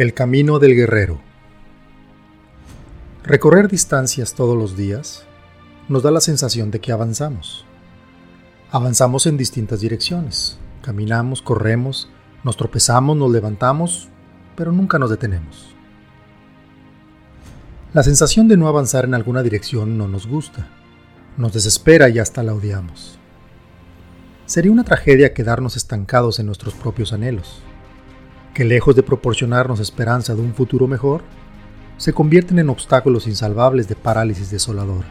El camino del guerrero. Recorrer distancias todos los días nos da la sensación de que avanzamos. Avanzamos en distintas direcciones. Caminamos, corremos, nos tropezamos, nos levantamos, pero nunca nos detenemos. La sensación de no avanzar en alguna dirección no nos gusta, nos desespera y hasta la odiamos. Sería una tragedia quedarnos estancados en nuestros propios anhelos que lejos de proporcionarnos esperanza de un futuro mejor, se convierten en obstáculos insalvables de parálisis desoladora.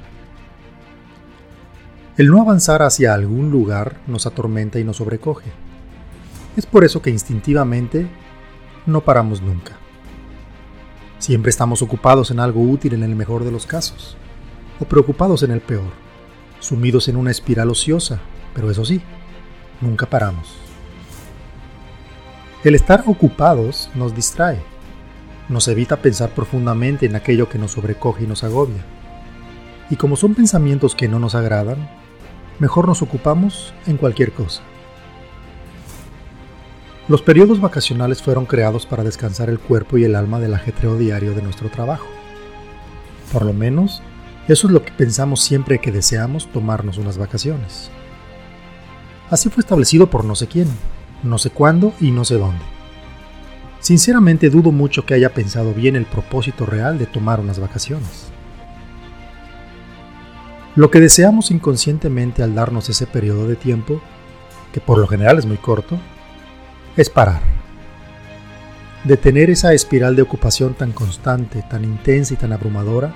El no avanzar hacia algún lugar nos atormenta y nos sobrecoge. Es por eso que instintivamente no paramos nunca. Siempre estamos ocupados en algo útil en el mejor de los casos, o preocupados en el peor, sumidos en una espiral ociosa, pero eso sí, nunca paramos. El estar ocupados nos distrae, nos evita pensar profundamente en aquello que nos sobrecoge y nos agobia. Y como son pensamientos que no nos agradan, mejor nos ocupamos en cualquier cosa. Los periodos vacacionales fueron creados para descansar el cuerpo y el alma del ajetreo diario de nuestro trabajo. Por lo menos, eso es lo que pensamos siempre que deseamos tomarnos unas vacaciones. Así fue establecido por no sé quién, no sé cuándo y no sé dónde. Sinceramente dudo mucho que haya pensado bien el propósito real de tomar unas vacaciones. Lo que deseamos inconscientemente al darnos ese periodo de tiempo, que por lo general es muy corto, es parar. Detener esa espiral de ocupación tan constante, tan intensa y tan abrumadora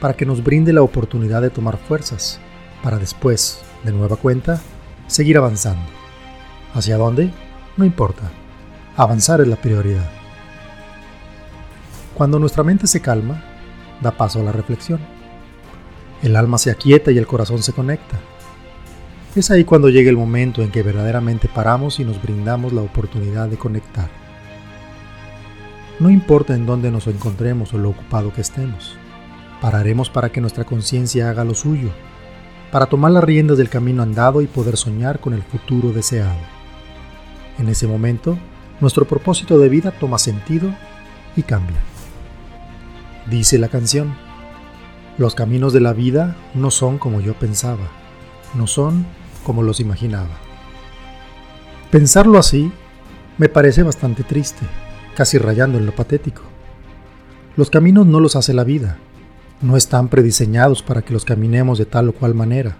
para que nos brinde la oportunidad de tomar fuerzas, para después, de nueva cuenta, seguir avanzando. ¿Hacia dónde? No importa. Avanzar es la prioridad. Cuando nuestra mente se calma, da paso a la reflexión. El alma se aquieta y el corazón se conecta. Es ahí cuando llega el momento en que verdaderamente paramos y nos brindamos la oportunidad de conectar. No importa en dónde nos encontremos o lo ocupado que estemos, pararemos para que nuestra conciencia haga lo suyo, para tomar las riendas del camino andado y poder soñar con el futuro deseado. En ese momento, nuestro propósito de vida toma sentido y cambia. Dice la canción, los caminos de la vida no son como yo pensaba, no son como los imaginaba. Pensarlo así me parece bastante triste, casi rayando en lo patético. Los caminos no los hace la vida, no están prediseñados para que los caminemos de tal o cual manera.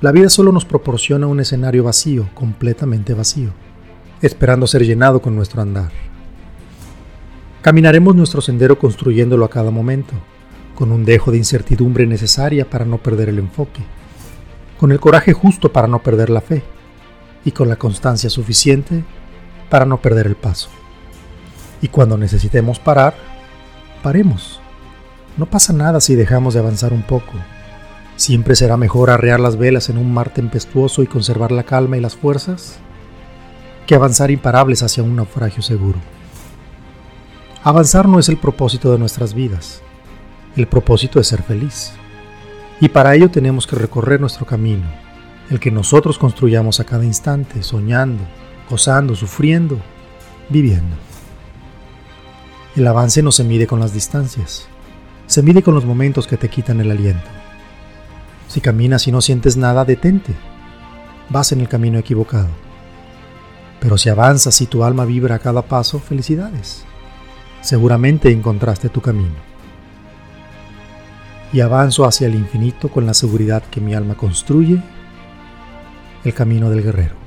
La vida solo nos proporciona un escenario vacío, completamente vacío, esperando ser llenado con nuestro andar. Caminaremos nuestro sendero construyéndolo a cada momento, con un dejo de incertidumbre necesaria para no perder el enfoque, con el coraje justo para no perder la fe, y con la constancia suficiente para no perder el paso. Y cuando necesitemos parar, paremos. No pasa nada si dejamos de avanzar un poco, ¿Siempre será mejor arrear las velas en un mar tempestuoso y conservar la calma y las fuerzas que avanzar imparables hacia un naufragio seguro? Avanzar no es el propósito de nuestras vidas, el propósito es ser feliz. Y para ello tenemos que recorrer nuestro camino, el que nosotros construyamos a cada instante, soñando, gozando, sufriendo, viviendo. El avance no se mide con las distancias, se mide con los momentos que te quitan el aliento. Si caminas y no sientes nada, detente. Vas en el camino equivocado. Pero si avanzas y tu alma vibra a cada paso, felicidades. Seguramente encontraste tu camino. Y avanzo hacia el infinito con la seguridad que mi alma construye el camino del guerrero.